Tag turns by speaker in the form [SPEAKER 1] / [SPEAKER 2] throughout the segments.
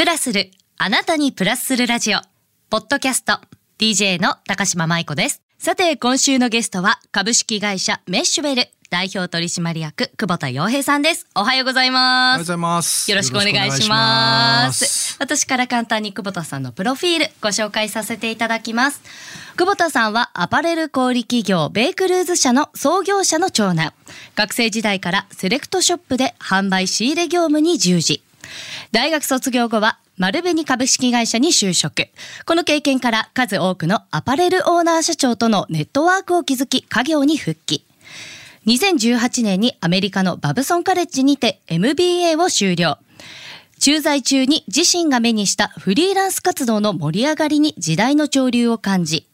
[SPEAKER 1] プラスる、あなたにプラスするラジオ、ポッドキャスト、DJ の高島舞子です。さて、今週のゲストは、株式会社メッシュベル、代表取締役、久保田洋平さんです。おはようござい
[SPEAKER 2] おは
[SPEAKER 1] ます。
[SPEAKER 2] ようございます。
[SPEAKER 1] よろしくお願いします。私から簡単に久保田さんのプロフィールご紹介させていただきます。久保田さんはアパレル小売企業ベイクルーズ社の創業者の長男。学生時代からセレクトショップで販売仕入れ業務に従事。大学卒業後は丸紅株式会社に就職。この経験から数多くのアパレルオーナー社長とのネットワークを築き家業に復帰。2018年にアメリカのバブソンカレッジにて MBA を修了。駐在中に自身が目にしたフリーランス活動の盛り上がりに時代の潮流を感じ、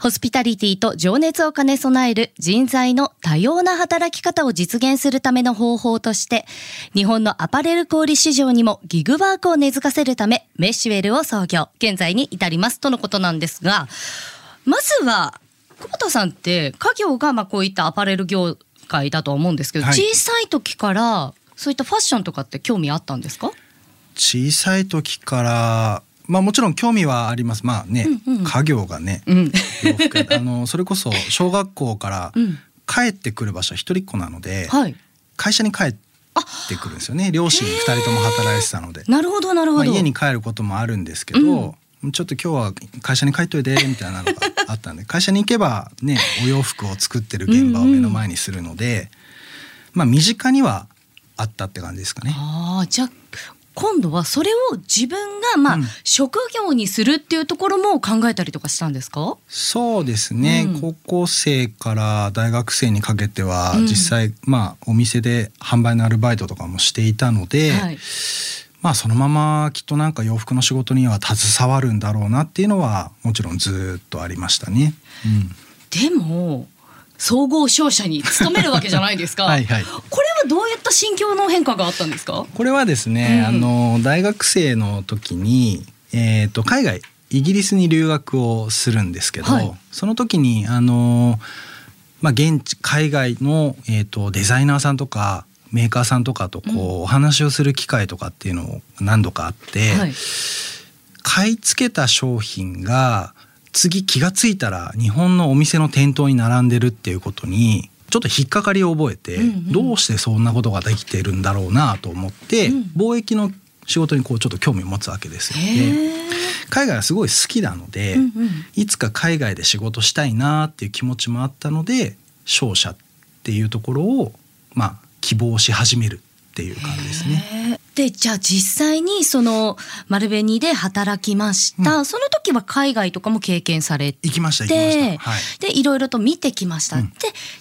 [SPEAKER 1] ホスピタリティと情熱を兼ね備える人材の多様な働き方を実現するための方法として、日本のアパレル小売市場にもギグワークを根付かせるため、メッシュウェルを創業、現在に至りますとのことなんですが、まずは、久保田さんって家業がまあこういったアパレル業界だとは思うんですけど、
[SPEAKER 2] はい。
[SPEAKER 1] 小さい時からそういったファッションとかって興味あったんですか？
[SPEAKER 2] 小さい時から、まあもちろん興味はあります。まあね、
[SPEAKER 1] うんうん
[SPEAKER 2] 家業がね、
[SPEAKER 1] うん。
[SPEAKER 2] あのそれこそ小学校から
[SPEAKER 1] うん
[SPEAKER 2] 帰ってくる場所は一人っ子なので、
[SPEAKER 1] はい。
[SPEAKER 2] 会社に帰ってくるんですよね。両親二人とも働いてたので。
[SPEAKER 1] なるほどなるほど。
[SPEAKER 2] まあ、家に帰ることもあるんですけど、ちょっと今日は会社に帰っといてみたいなのがあったんで 会社に行けばねお洋服を作ってる現場を目の前にするので、まあ身近にはあったって感じですかね。
[SPEAKER 1] ああじゃあ今度はそれを自分がまあ、
[SPEAKER 2] うん
[SPEAKER 1] 職業にするっていうところも考えたりとかしたんですか？
[SPEAKER 2] そうですね、
[SPEAKER 1] うん
[SPEAKER 2] 高校生から大学生にかけては、
[SPEAKER 1] うん
[SPEAKER 2] 実際まあお店で販売のアルバイトとかもしていたので、
[SPEAKER 1] はい。
[SPEAKER 2] まあそのままきっとなんか洋服の仕事には携わるんだろうなっていうのはもちろんずっとありましたね。うん
[SPEAKER 1] でも総合商社に勤めるわけじゃないですか。
[SPEAKER 2] はいはい
[SPEAKER 1] これはどういった心境の変化があったんですか？
[SPEAKER 2] これはですね、
[SPEAKER 1] うん
[SPEAKER 2] あの大学生の時に、えー、と海外イギリスに留学をするんですけど、
[SPEAKER 1] はい
[SPEAKER 2] その時にあの、まあ、現地海外の、えー、とデザイナーさんとかメーカーさんとかとこう、
[SPEAKER 1] うん
[SPEAKER 2] お話をする機会とかっていうのを何度かあって、
[SPEAKER 1] はい。
[SPEAKER 2] 買い付けた商品が次気がついたら日本のお店の店頭に並んでるっていうことにちょっと引っかかりを覚えて、
[SPEAKER 1] うんうん
[SPEAKER 2] どうしてそんなことができてるんだろうなと思って、
[SPEAKER 1] うん
[SPEAKER 2] 貿易の仕事にこうちょっと興味を持つわけですよ。で
[SPEAKER 1] へえ。
[SPEAKER 2] 海外はすごい好きなので、
[SPEAKER 1] うんうん
[SPEAKER 2] いつか海外で仕事したいなっていう気持ちもあったので商社っていうところをまあ希望し始めるっていう感じですね。
[SPEAKER 1] でじゃあ実際にその丸紅で働きました、その時は海外とかも経験されて。
[SPEAKER 2] 行きました行きました。はい。
[SPEAKER 1] でいろいろと見てきました、
[SPEAKER 2] うん。
[SPEAKER 1] で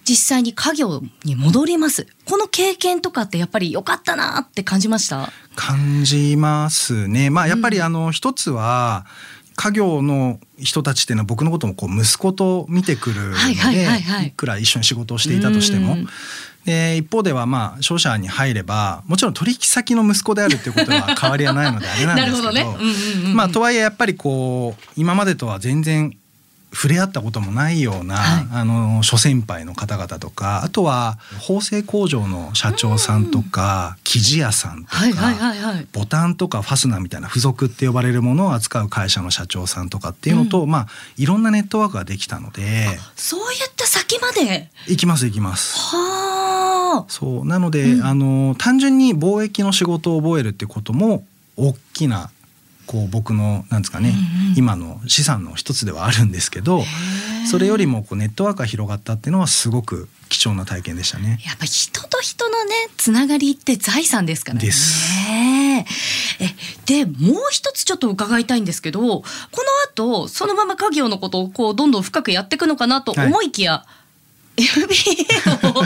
[SPEAKER 1] 実際に家業に戻ります。この経験とかってやっぱり良かったなって感じました？
[SPEAKER 2] 感じますね。まあやっぱりあの一つは家業の人たちっていうのは僕のこともこう息子と見てくるの
[SPEAKER 1] はいはいはいはい。
[SPEAKER 2] でいくら一緒に仕事をしていたとしても。
[SPEAKER 1] うん。
[SPEAKER 2] で一方ではまあ商社に入ればもちろん取引先の息子であるっていうことは変わりはないのであれなんですけど
[SPEAKER 1] なるほどね。うんうんうんうん。
[SPEAKER 2] まあとはいえやっぱりこう今までとは全然触れ合ったこともないような、
[SPEAKER 1] はい。
[SPEAKER 2] あの諸先輩の方々とかあとは縫製工場の社長さんとか生地屋さんとか、
[SPEAKER 1] はいはい
[SPEAKER 2] ボタンとかファスナーみたいな付属って呼ばれるものを扱う会社の社長さんとかっていうのと、まあいろんなネットワークができたので
[SPEAKER 1] そういった先まで？
[SPEAKER 2] 行きます行きます。
[SPEAKER 1] はあ。
[SPEAKER 2] そうなので、
[SPEAKER 1] うん。
[SPEAKER 2] あの単純に貿易の仕事を覚えるってことも大きなこう僕のなんですかね、
[SPEAKER 1] うんうん。
[SPEAKER 2] 今の資産の一つではあるんですけどそれよりもこうネットワークが広がったっていうのはすごく貴重な体験でしたね。
[SPEAKER 1] やっぱ人と人のねつながりって財産ですからね。
[SPEAKER 2] です。
[SPEAKER 1] え。でもう一つちょっと伺いたいんですけどこの後そのまま家業のことをこうどんどん深くやっていくのかなと思いきや、MBA を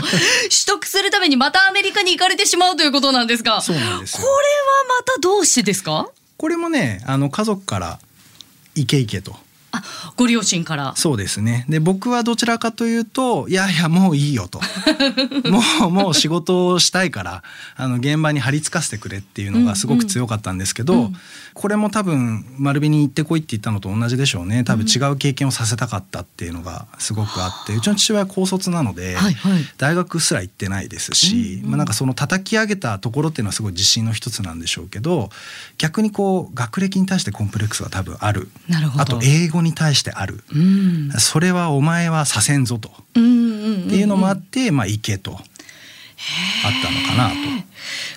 [SPEAKER 1] 取得するためにまたアメリカに行かれてしまうということなんですが
[SPEAKER 2] そうなんです
[SPEAKER 1] これ
[SPEAKER 2] よ
[SPEAKER 1] はまたどうしてですか？
[SPEAKER 2] これもねあの家族から「行け行け」と。
[SPEAKER 1] あご両親から。
[SPEAKER 2] そうですね。で僕はどちらかというといやいやもういいよと。もうもう仕事をしたいからあの現場に張り付かせてくれっていうのがすごく強かったんですけど、うん。うん、これも多分丸紅に行ってこいって言ったのと同じでしょうね。多分違う経験をさせたかったっていうのがすごくあって、うちの父親は高卒なので、はいはい、大学すら行ってないですし、うんうん、まあ、なんかその叩き上げたところっていうのはすごい自信の一つなんでしょうけど逆にこう学歴に対してコンプレックスが多分ある。あと英語に対してある、うん、それはお前はさせんぞと、っていうのもあって、まあ、行けと。あったのかなと。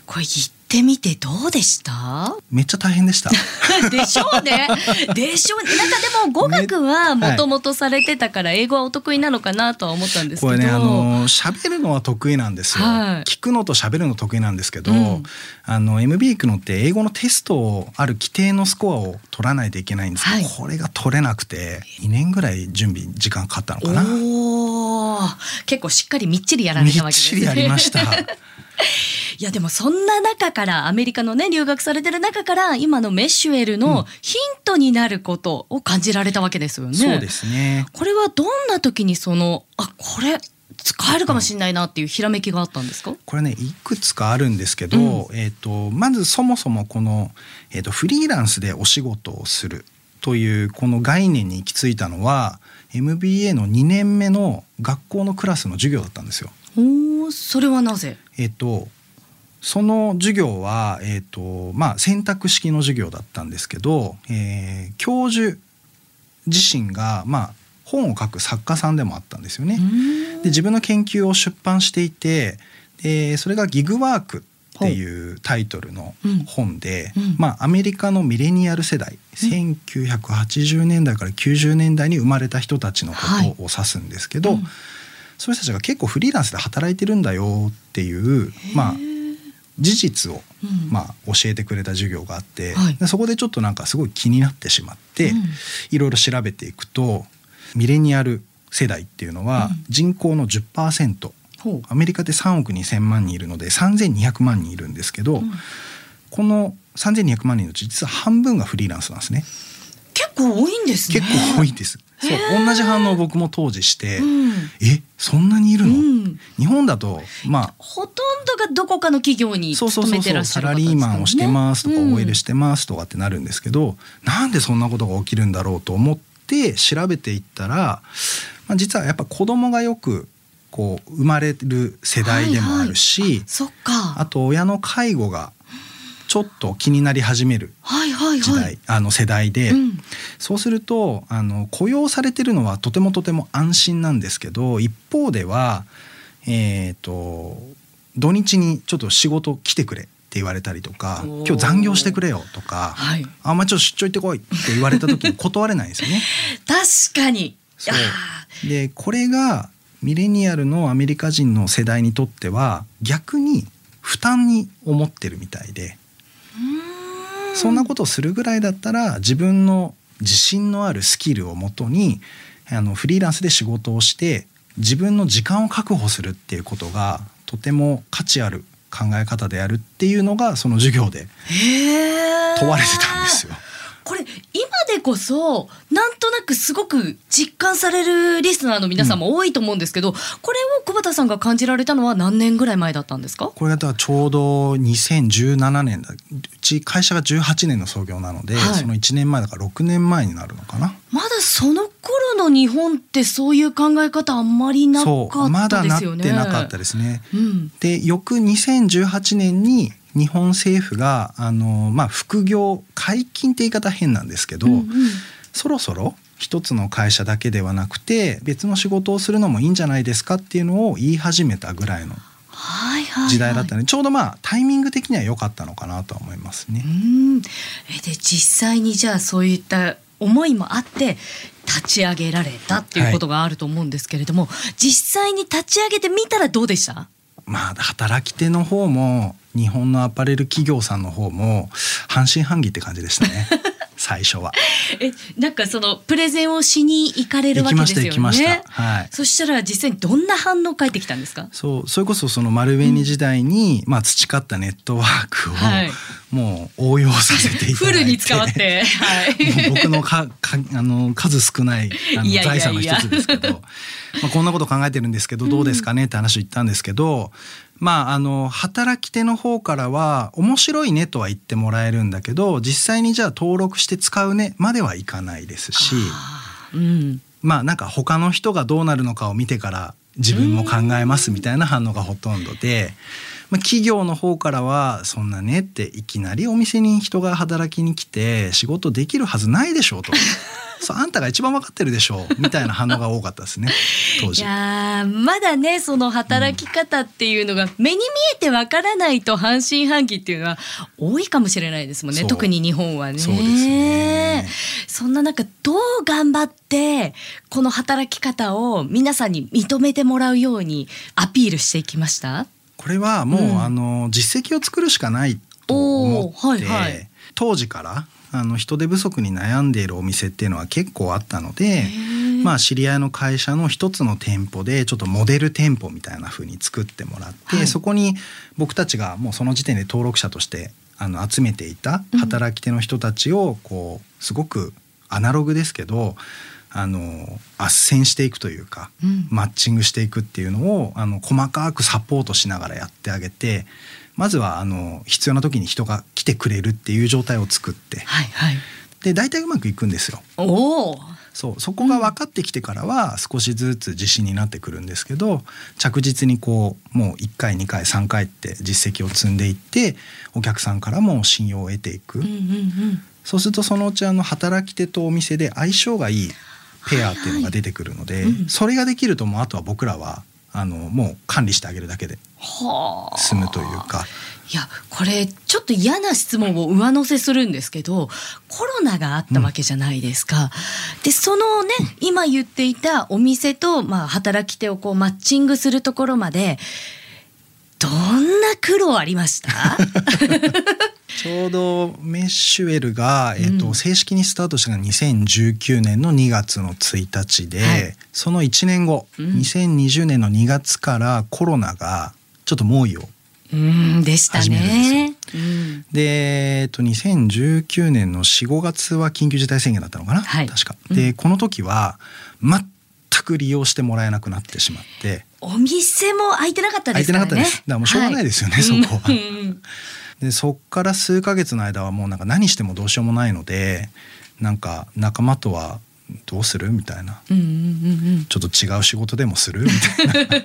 [SPEAKER 1] これってみてどうでした？
[SPEAKER 2] めっちゃ大変でした。
[SPEAKER 1] でしょうね。でしょうね。なんかでも語学はもともとされてたから英語はお得意なのかなとは思ったんですけど、
[SPEAKER 2] これねあの喋るのは得意なんですよ、はい、聞くのと喋るの得意なんですけど、うん、あの MB 行くのって英語のテストをある規定のスコアを取らないといけないんですけど、はい、これが取れなくて2年ぐらい準備時間かかったのかな。
[SPEAKER 1] 結構しっかりみっちりやられたわけです
[SPEAKER 2] ね。みっちりやりました
[SPEAKER 1] いやでもそんな中からアメリカのね留学されてる中から今のメッシュエルのヒントになることを感じられたわけですよね。
[SPEAKER 2] そうですね
[SPEAKER 1] これはどんな時にそのあこれ使えるかもしれないなっていうひらめきがあったんですか、
[SPEAKER 2] これねいくつかあるんですけど、うん、えーと、まずそもそもこの、えーと、フリーランスでお仕事をするというこの概念に行き着いたのは MBA の2年目の学校のクラスの授業だったんですよ。
[SPEAKER 1] おそれはなぜ？
[SPEAKER 2] えっ、ー、とその授業は、えーとまあ、選択式の授業だったんですけど、えー、教授自身が、まあ、本を書く作家さんでもあったんですよね。で自分の研究を出版していてでそれが「ギグワーク」っていうタイトルの本で、うん。うん、まあ、アメリカのミレニアル世代、うん、1980年代から90年代に生まれた人たちのことを指すんですけど、はい、そういう人たちが結構フリーランスで働いてるんだよっていうまあ事実を、まあ、教えてくれた授業があって、はい、そこでちょっとなんかすごい気になってしまって、いろいろ調べていくとミレニアル世代っていうのは人口の10%、う。ん、アメリカで3億2,000万人いるので3,200万人いるんですけど、うん、この3,200万人のうち実は半分がフリーランスなんですね。
[SPEAKER 1] 結構多いんです
[SPEAKER 2] ね。結構多いです。そう同じ反応を僕も当時して、うん、えそんなにいるの、うん、日本だとまあ
[SPEAKER 1] ほとんどがどこかの企業に勤めてらっしゃる、
[SPEAKER 2] ね、サラリーマンをしてますとか、うん、OL してますとかってなるんですけどなんでそんなことが起きるんだろうと思って調べていったら、まあ、実はやっぱ子供がよくこう生まれる世代でもあるし、はいはい、あと親の介護がちょっと気になり始める時代、はいはい。はい、あの世代で、うん、そうするとあの雇用されてるのはとてもとても安心なんですけど一方では、えーと、土日にちょっと仕事来てくれって言われたりとか今日残業してくれよとか、はい、あんまちょっと出張行ってこいって言われた時に断れないんですよね。
[SPEAKER 1] 確かに。
[SPEAKER 2] そう。でこれがミレニアルのアメリカ人の世代にとっては逆に負担に思ってるみたいでそんなことをするぐらいだったら自分の自信のあるスキルをもとにあのフリーランスで仕事をして自分の時間を確保するっていうことがとても価値ある考え方であるっていうのがその授業で問われてたんですよ。
[SPEAKER 1] これ今でこそなんとなくすごく実感されるリスナーの皆さんも多いと思うんですけど、うん、これを久保田さんが感じられたのは何年ぐらい前だったんですか？
[SPEAKER 2] これだちょうど2017年だうち会社が18年の創業なので、はい、その1年前だから6年前になるのかな。
[SPEAKER 1] まだその頃の日本ってそういう考え方あんまりなかったですよね。
[SPEAKER 2] まだなってなかったですね、うん、で翌2018年に日本政府があの、まあ、副業解禁って言い方変なんですけど、うんうん、そろそろ一つの会社だけではなくて別の仕事をするのもいいんじゃないですかっていうのを言い始めたぐらいの時代だったので、ちょうどまあタイミング的には良かったのかなと思いますね。
[SPEAKER 1] えで実際にじゃあそういった思いもあって立ち上げられたっていうことがあると思うんですけれども、はい、実際に立ち上げてみたらどうでした？
[SPEAKER 2] まあ働き手の方も日本のアパレル企業さんの方も半信半疑って感じでしたね 最初は。
[SPEAKER 1] えなんかそのプレゼンをしに行かれるわけですよね。はい。そしたら実際にどんな反応返ってきたんですか？
[SPEAKER 2] そうそれこそその丸紅時代に、うん、まあ培ったネットワークを、はい、もう応用させていただいて
[SPEAKER 1] フルに使わって、はい。
[SPEAKER 2] 僕のかかあの数少ないあの財産の一つですけどまあこんなこと考えてるんですけどどうですかねって話を言ったんですけど、まああの働き手の方からは面白いねとは言ってもらえるんだけど実際にじゃあ登録して使うねまではいかないですし
[SPEAKER 1] うん。
[SPEAKER 2] まあなんか他の人がどうなるのかを見てから自分も考えますみたいな反応がほとんどで。まあ、企業の方からはそんなねっていきなりお店に人が働きに来て仕事できるはずないでしょうと そうあんたが一番分かってるでしょうみたいな反応が多かったですね。当
[SPEAKER 1] い
[SPEAKER 2] 時。
[SPEAKER 1] やーまだねその働き方っていうのが目に見えてわからないと半信半疑っていうのは多いかもしれないですもんね。特に日本はね。
[SPEAKER 2] そうですね。
[SPEAKER 1] そんな中どう頑張ってこの働き方を皆さんに認めてもらうようにアピールしていきました？
[SPEAKER 2] これはもう、
[SPEAKER 1] うん。
[SPEAKER 2] あの実績を作るしかないと思って、
[SPEAKER 1] はいはい。
[SPEAKER 2] 当時からあの人手不足に悩んでいるお店っていうのは結構あったので
[SPEAKER 1] ー
[SPEAKER 2] まあ知り合いの会社の一つの店舗でちょっとモデル店舗みたいな風に作ってもらって、
[SPEAKER 1] はい。
[SPEAKER 2] そこに僕たちがもうその時点で登録者としてあの集めていた働き手の人たちをこうすごくアナログですけどあの斡旋していくというか、
[SPEAKER 1] うん。
[SPEAKER 2] マッチングしていくっていうのをあの細かくサポートしながらやってあげてまずはあの必要な時に人が来てくれるっていう状態を作って
[SPEAKER 1] はいはい。
[SPEAKER 2] で大体うまくいくんですよ。
[SPEAKER 1] おお。
[SPEAKER 2] そうそこが分かってきてからは少しずつ自信になってくるんですけど着実にこうもう1回2回3回って実績を積んでいってお客さんからも信用を得ていく、
[SPEAKER 1] うんうんうん。
[SPEAKER 2] そうするとそのうちあの働き手とお店で相性がいいペアっていうのが出てくるので、
[SPEAKER 1] はいはいうん
[SPEAKER 2] それができるともうあとは僕らはあのもう管理してあげるだけで
[SPEAKER 1] はあ。
[SPEAKER 2] 済むというか。
[SPEAKER 1] いやこれちょっと嫌な質問を上乗せするんですけどコロナがあったわけじゃないですか。でそのね今言っていたお店と、まあ、働き手をこうマッチングするところまでどんな苦労ありました？
[SPEAKER 2] ちょうどメッシュエルが、えっと
[SPEAKER 1] うん。
[SPEAKER 2] 正式にスタートしたのが2019年の2月の1日で、
[SPEAKER 1] はい。
[SPEAKER 2] その1年後、
[SPEAKER 1] うん。
[SPEAKER 2] 2020年の2月からコロナがちょっと猛威を
[SPEAKER 1] うんでしたね。うん。
[SPEAKER 2] で、えっと、2019年の45月は緊急事態宣言だったのかな、
[SPEAKER 1] はい。
[SPEAKER 2] 確か。
[SPEAKER 1] うん。
[SPEAKER 2] でこの時は全く利用してもらえなくなってしまって
[SPEAKER 1] お店も開いてなかった
[SPEAKER 2] 空いてなかったです。だからもうしょうがないですよね、そこは。
[SPEAKER 1] うん。うん
[SPEAKER 2] でそっから数ヶ月の間はもうなんか何してもどうしようもないのでなんか仲間とはどうするみたいな。
[SPEAKER 1] うんうんうんうん。
[SPEAKER 2] ちょっと違う仕事でもする？みたいな。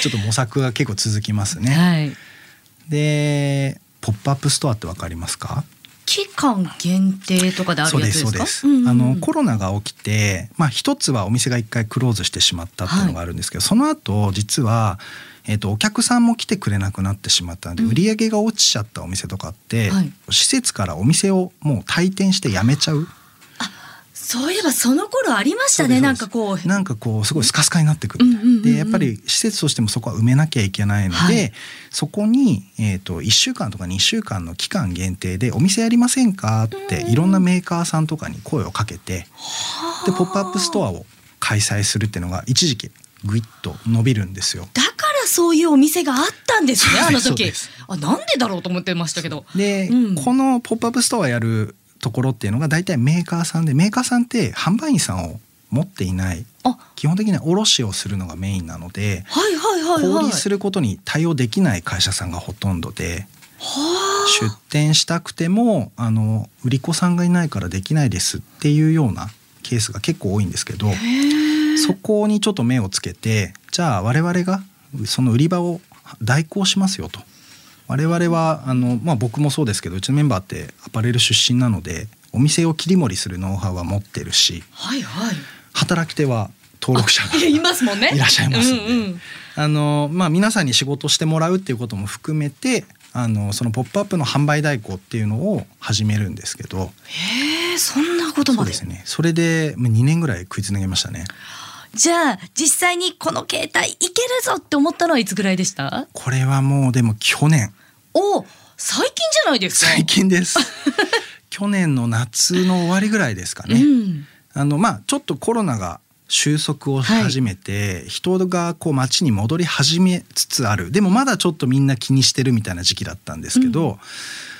[SPEAKER 2] ちょっと模索が結構続きますね。
[SPEAKER 1] はい。
[SPEAKER 2] でポップアップストアってわかりますか？
[SPEAKER 1] 期間限定とかであるやつですか？
[SPEAKER 2] ですそうです、
[SPEAKER 1] んんん。
[SPEAKER 2] あのコロナが起きてまあ一つはお店が一回クローズしてしまったっていうのがあるんですけど、その後実は、えー、とお客さんも来てくれなくなってしまったので、
[SPEAKER 1] うん。
[SPEAKER 2] 売り上げが落ちちゃったお店とかって、
[SPEAKER 1] はい。
[SPEAKER 2] 施設からお店をもう退店して辞めちゃう
[SPEAKER 1] そういえばその頃ありましたねなんかこう。
[SPEAKER 2] なんかこうすごいスカスカになってくる、
[SPEAKER 1] うんうん
[SPEAKER 2] でやっぱり施設としてもそこは埋めなきゃいけないので、
[SPEAKER 1] はい。
[SPEAKER 2] そこに、えー、と1週間とか2週間の期間限定で「お店やりませんか?」っていろんなメーカーさんとかに声をかけてでポップアップストアを開催するっていうのが一時期ぐいっと伸びるんですよ。
[SPEAKER 1] だからそういうお店があったんですねあの時。あなんでだろうと思ってましたけど。
[SPEAKER 2] で、
[SPEAKER 1] うん。
[SPEAKER 2] このポップアップストアやるところっていうのが大体メーカーさんでメーカーさんって販売員さんを持っていない
[SPEAKER 1] あ。
[SPEAKER 2] 基本的には卸をするのがメインなので
[SPEAKER 1] はいはいはいはい。
[SPEAKER 2] 小売りすることに対応できない会社さんがほとんどで
[SPEAKER 1] は
[SPEAKER 2] 出店したくてもあの売り子さんがいないからできないですっていうようなケースが結構多いんですけどそこにちょっと目をつけてじゃあ我々がその売り場を代行しますよと。我々はあの、まあ、僕もそうですけどうちのメンバーってアパレル出身なのでお店を切り盛りするノウハウは持ってるし
[SPEAKER 1] はいはい。
[SPEAKER 2] 働き手は登録者が
[SPEAKER 1] いますもんね。
[SPEAKER 2] いらっしゃいますんで。
[SPEAKER 1] うんうん。
[SPEAKER 2] あのまあ、皆さんに仕事してもらうっていうことも含めてあのその「ポップアップの販売代行っていうのを始めるんですけど。
[SPEAKER 1] へえそんなことまで。
[SPEAKER 2] そうですね。それでまあ2年ぐらい食いつなげましたね。
[SPEAKER 1] じゃあ実際にこの携帯いけるぞって思ったのはいつぐらいでした？
[SPEAKER 2] これはもうでも去年
[SPEAKER 1] お最近じゃないですか。
[SPEAKER 2] 最近です。去年の夏の終わりぐらいですかね、
[SPEAKER 1] うん。
[SPEAKER 2] あのまあちょっとコロナが収束をし始めて、人がこう街に戻り始めつつある。でもまだちょっとみんな気にしてるみたいな時期だったんですけど、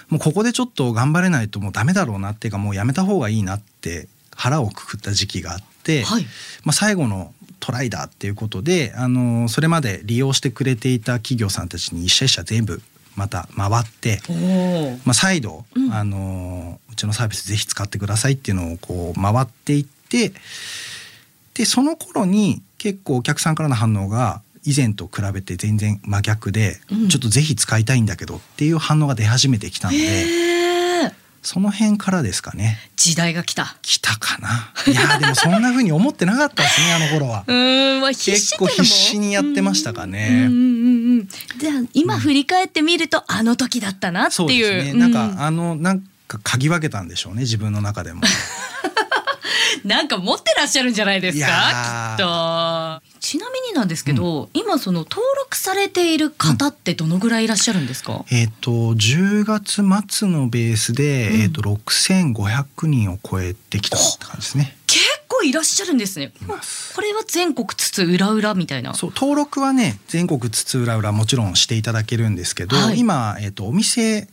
[SPEAKER 2] もうここでちょっと頑張れないともうダメだろうなっていうかもうやめた方がいいなって腹をくくった時期があって、
[SPEAKER 1] はい。
[SPEAKER 2] まあ、最後のトライだっていうことで、あのそれまで利用してくれていた企業さんたちに一社一社全部また回って。まあ、再度、
[SPEAKER 1] うん
[SPEAKER 2] あのうちのサービスぜひ使ってくださいっていうのをこう回っていってでその頃に結構お客さんからの反応が以前と比べて全然真逆で、
[SPEAKER 1] うん
[SPEAKER 2] ちょっとぜひ使いたいんだけどっていう反応が出始めてきたので。その辺からですかね
[SPEAKER 1] 時代が来た。
[SPEAKER 2] 来たかないやーでもそんな風に思ってなかったですね あの頃は
[SPEAKER 1] う。ーん、まあ必死
[SPEAKER 2] 結構必死にやってましたか
[SPEAKER 1] うん
[SPEAKER 2] ね。
[SPEAKER 1] うんうんうん。じゃあ今振り返ってみると、あの時だったなって
[SPEAKER 2] そう
[SPEAKER 1] いう。
[SPEAKER 2] ですね。なんか、
[SPEAKER 1] う
[SPEAKER 2] あのなんか嗅ぎ分けたんでしょうね自分の中でも。
[SPEAKER 1] なんか持ってらっしゃるんじゃないです
[SPEAKER 2] い
[SPEAKER 1] か
[SPEAKER 2] や
[SPEAKER 1] きっと。ちなみになんですけど、今その登録されている方ってどのぐらいいらっしゃるんですか、
[SPEAKER 2] えっ、と10月末のベースで、
[SPEAKER 1] うん
[SPEAKER 2] えっ、と6500人を超えてきたって感じですね。
[SPEAKER 1] 結構いらっしゃるんですね。これは全国津々浦々みたいな。
[SPEAKER 2] そう登録はね全国津々浦々もちろんしていただけるんですけど、
[SPEAKER 1] はい
[SPEAKER 2] 今、えっとお店、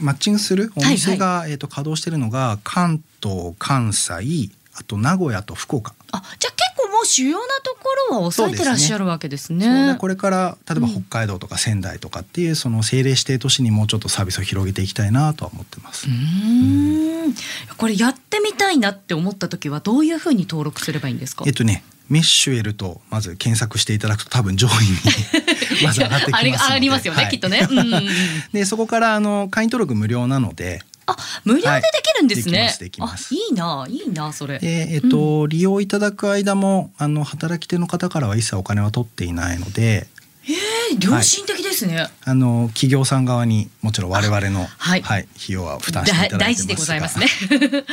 [SPEAKER 2] マッチングするお
[SPEAKER 1] はい
[SPEAKER 2] 店が、えっと稼働してるのが関東関西あと名古屋と福岡。
[SPEAKER 1] あ、じゃあう主要なところは抑えてらっしゃるわけですね。
[SPEAKER 2] そうでこれから例えば
[SPEAKER 1] うん
[SPEAKER 2] 北海道とか仙台とかっていうその政令指定都市にもうちょっとサービスを広げていきたいなとは思ってます。
[SPEAKER 1] うーん。これやってみたいなって思った時はどういうふうに登録すればいいんですか？
[SPEAKER 2] えっ。とねメッシュエルとまず検索していただくと多分上位に まず上がってきますので
[SPEAKER 1] ありますよね、
[SPEAKER 2] はい
[SPEAKER 1] きっとね。うんうんうん。
[SPEAKER 2] でそこからあの会員登録無料なので
[SPEAKER 1] あ、無料でできるんですね。
[SPEAKER 2] はいできますできます
[SPEAKER 1] あ、いいな、いいな、それ。
[SPEAKER 2] で、えっと利用いただく間もあの働き手の方からは一切お金は取っていないので
[SPEAKER 1] えー、良心的ですね。
[SPEAKER 2] あの企業さん側にもちろん我々の、
[SPEAKER 1] はい
[SPEAKER 2] 費用は負担していただいてますが
[SPEAKER 1] 大事でございますね。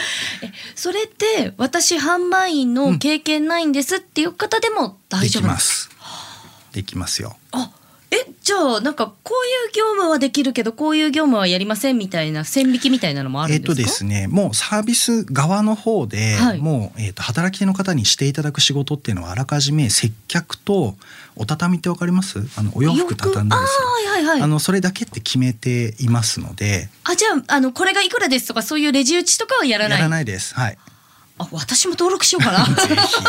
[SPEAKER 1] えそれって私販売員の経験ないんですっていう方でも大
[SPEAKER 2] で
[SPEAKER 1] 丈夫で。
[SPEAKER 2] きますすできますよ
[SPEAKER 1] あ、えじゃあなんかこういう業務はできるけどこういう業務はやりませんみたいな線引きみたいなのもある
[SPEAKER 2] えっ
[SPEAKER 1] んですか？
[SPEAKER 2] とですねもうサービス側の方で、
[SPEAKER 1] はい
[SPEAKER 2] もう、えっと働き手の方にしていただく仕事っていうのはあらかじめ接客とお畳ってわかります？あのお洋服畳んだりする
[SPEAKER 1] あはいはい。
[SPEAKER 2] あのそれだけって決めていますので
[SPEAKER 1] あじゃああのこれがいくらですとかそういうレジ打ちとかはやらない？
[SPEAKER 2] やらないですはい
[SPEAKER 1] あ私も登録しようかな。
[SPEAKER 2] ぜひ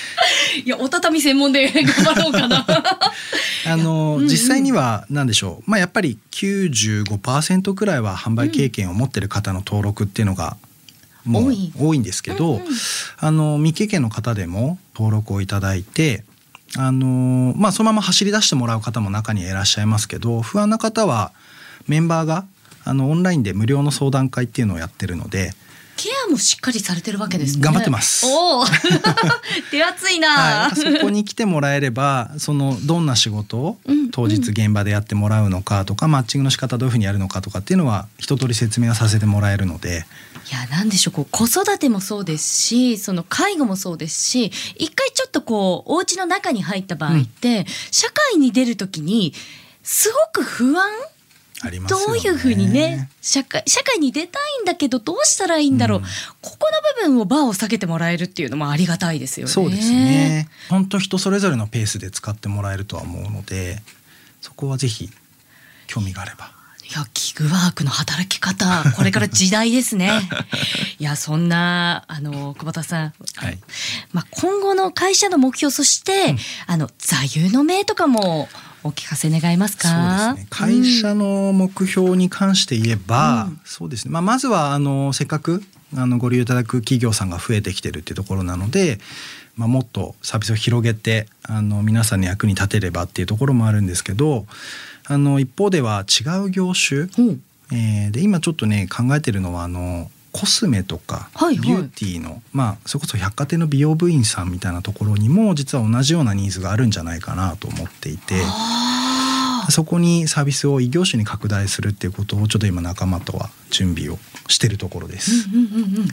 [SPEAKER 1] いやお畳専門で頑張ろうかな。
[SPEAKER 2] あの、
[SPEAKER 1] うんうん。
[SPEAKER 2] 実際には何でしょう。まあやっぱり95%くらいは販売経験を持ってる方の登録っていうのがもう
[SPEAKER 1] 多い。
[SPEAKER 2] 多いんですけど、
[SPEAKER 1] うんうん。
[SPEAKER 2] あの未経験の方でも登録をいただいてあのまあそのまま走り出してもらう方も中にはいらっしゃいますけど不安な方はメンバーがあのオンラインで無料の相談会っていうのをやってるので、
[SPEAKER 1] ケアもしっかりされてるわけですね。
[SPEAKER 2] 頑張ってます。
[SPEAKER 1] おお、手厚いな。
[SPEAKER 2] はい、そこに来てもらえればそのどんな仕事を
[SPEAKER 1] うん
[SPEAKER 2] 当日現場でやってもらうのかとか、マッチングの仕方どういうふうにやるのかとかっていうのは一通り説明はさせてもらえるので。
[SPEAKER 1] いやなんでしょう。こう子育てもそうですしその介護もそうですし一回ちょっとこうお家の中に入った場合って、社会に出る時にすごく不安
[SPEAKER 2] ね。
[SPEAKER 1] どういうふうにね社会社会に出たいんだけどどうしたらいいんだろう、
[SPEAKER 2] うん
[SPEAKER 1] ここの部分をバーを下げてもらえるっていうのもありがたいですよね。
[SPEAKER 2] そうですね。本当人それぞれのペースで使ってもらえるとは思うのでそこはぜひ興味があれば。
[SPEAKER 1] いやギグワークの働き方これから時代ですね。いやそんなあの久保田さん、
[SPEAKER 2] はい
[SPEAKER 1] まあ、今後の会社の目標そして、あの座右の銘とかもお聞かせ願えます
[SPEAKER 2] そう
[SPEAKER 1] か。
[SPEAKER 2] ですね。会社の目標に関して言えば、
[SPEAKER 1] うん
[SPEAKER 2] そうですね。まあまずはあのせっかくあのご利用いただく企業さんが増えてきてるっていうところなので、まあもっとサービスを広げてあの皆さんの役に立てればっていうところもあるんですけど、あの一方では違う業種、
[SPEAKER 1] うん
[SPEAKER 2] えーで今ちょっとね考えてるのはあのコスメとか
[SPEAKER 1] はいはい
[SPEAKER 2] ビューティーの、まあそれこそ百貨店の美容部員さんみたいなところにも実は同じようなニーズがあるんじゃないかなと思っていて。そこにサービスを異業種に拡大するっていうことをちょっと今仲間とは準備をしてるところです。
[SPEAKER 1] うんうんうんうん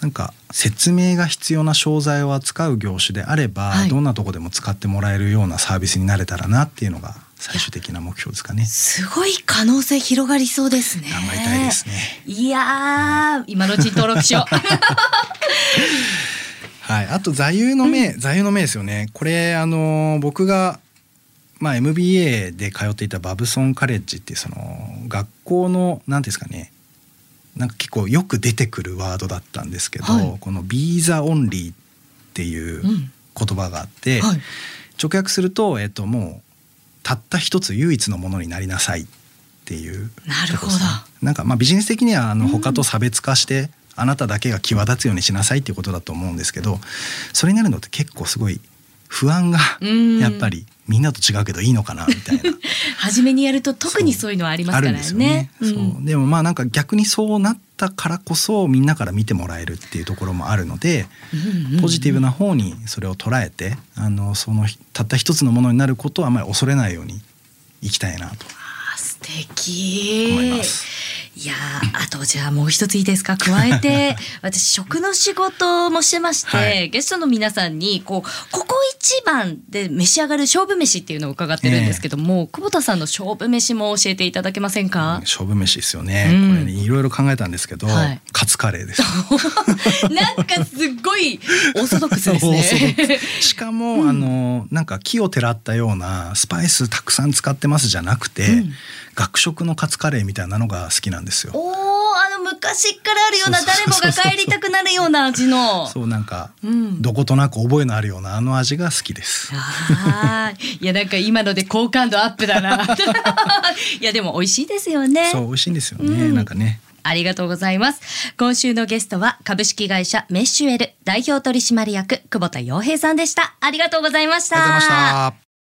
[SPEAKER 2] なんか説明が必要な商材を扱う業種であれば、
[SPEAKER 1] はい
[SPEAKER 2] どんなとこでも使ってもらえるようなサービスになれたらなっていうのが最終的な目標ですかね。
[SPEAKER 1] すごい可能性広がりそうですね。
[SPEAKER 2] 頑張りたいですね。
[SPEAKER 1] いやー今のうちに登録しよう。
[SPEAKER 2] はい、あと座右の銘、座右の銘ですよね。これあの僕がまあ MBA で通っていたバブソンカレッジってその学校の何ですかね。なんか結構よく出てくるワードだったんですけど、
[SPEAKER 1] はい
[SPEAKER 2] この「be the only」っていう
[SPEAKER 1] うん
[SPEAKER 2] 言葉があって、
[SPEAKER 1] はい
[SPEAKER 2] 直訳すると、えっと、もうたった一つ唯一のものになりなさいっていう。
[SPEAKER 1] なるほど。
[SPEAKER 2] なんかまあビジネス的にはあの
[SPEAKER 1] うん
[SPEAKER 2] 他と差別化して、あなただけが際立つようにしなさいっていうことだと思うんですけどそれになるのって結構すごい不安が
[SPEAKER 1] うん
[SPEAKER 2] やっぱりみんなと違うけどいいのかなみたいな。
[SPEAKER 1] 初めにやると特にそういうのはありますからね。
[SPEAKER 2] あるんですよね。
[SPEAKER 1] うん
[SPEAKER 2] そうでもまあなんか逆にそうなったからこそみんなから見てもらえるっていうところもあるので、
[SPEAKER 1] うんうん
[SPEAKER 2] ポジティブな方にそれを捉えてあのそのたった一つのものになることはあまり恐れないようにいきたいなと
[SPEAKER 1] 敵。
[SPEAKER 2] 思います。
[SPEAKER 1] いやーあとじゃあもう一ついいですか？加えて私食の仕事もしてまして、
[SPEAKER 2] はい。
[SPEAKER 1] ゲストの皆さんにこうここ一番で召し上がる勝負飯っていうのを伺ってるんですけども、久保田さんの勝負飯も教えていただけませんか、
[SPEAKER 2] 勝負飯ですよね。
[SPEAKER 1] うん。
[SPEAKER 2] これねいろいろ考えたんですけど、
[SPEAKER 1] はい。
[SPEAKER 2] カツカレーです。
[SPEAKER 1] なんかすっごいオーソドックスですね。
[SPEAKER 2] しかも、あのなんか木をてらったようなスパイスたくさん使ってますじゃなくて、
[SPEAKER 1] うん
[SPEAKER 2] 学食のカツカレーみたいなのが好きなんですよ。
[SPEAKER 1] おーあの昔からあるような誰もが帰りたくなるような味の。
[SPEAKER 2] そうなんか、
[SPEAKER 1] うん
[SPEAKER 2] どことなく覚えのあるようなあの味が好きです。
[SPEAKER 1] あーいやなんか今ので好感度アップだな。いやでも美味しいですよね。
[SPEAKER 2] そう美味しいんですよね。
[SPEAKER 1] うん
[SPEAKER 2] なんかね。
[SPEAKER 1] ありがとうございます。今週のゲストは株式会社メッシュエル代表取締役久保田洋平さんでした。ありがとうございました。
[SPEAKER 2] ありがとうございました。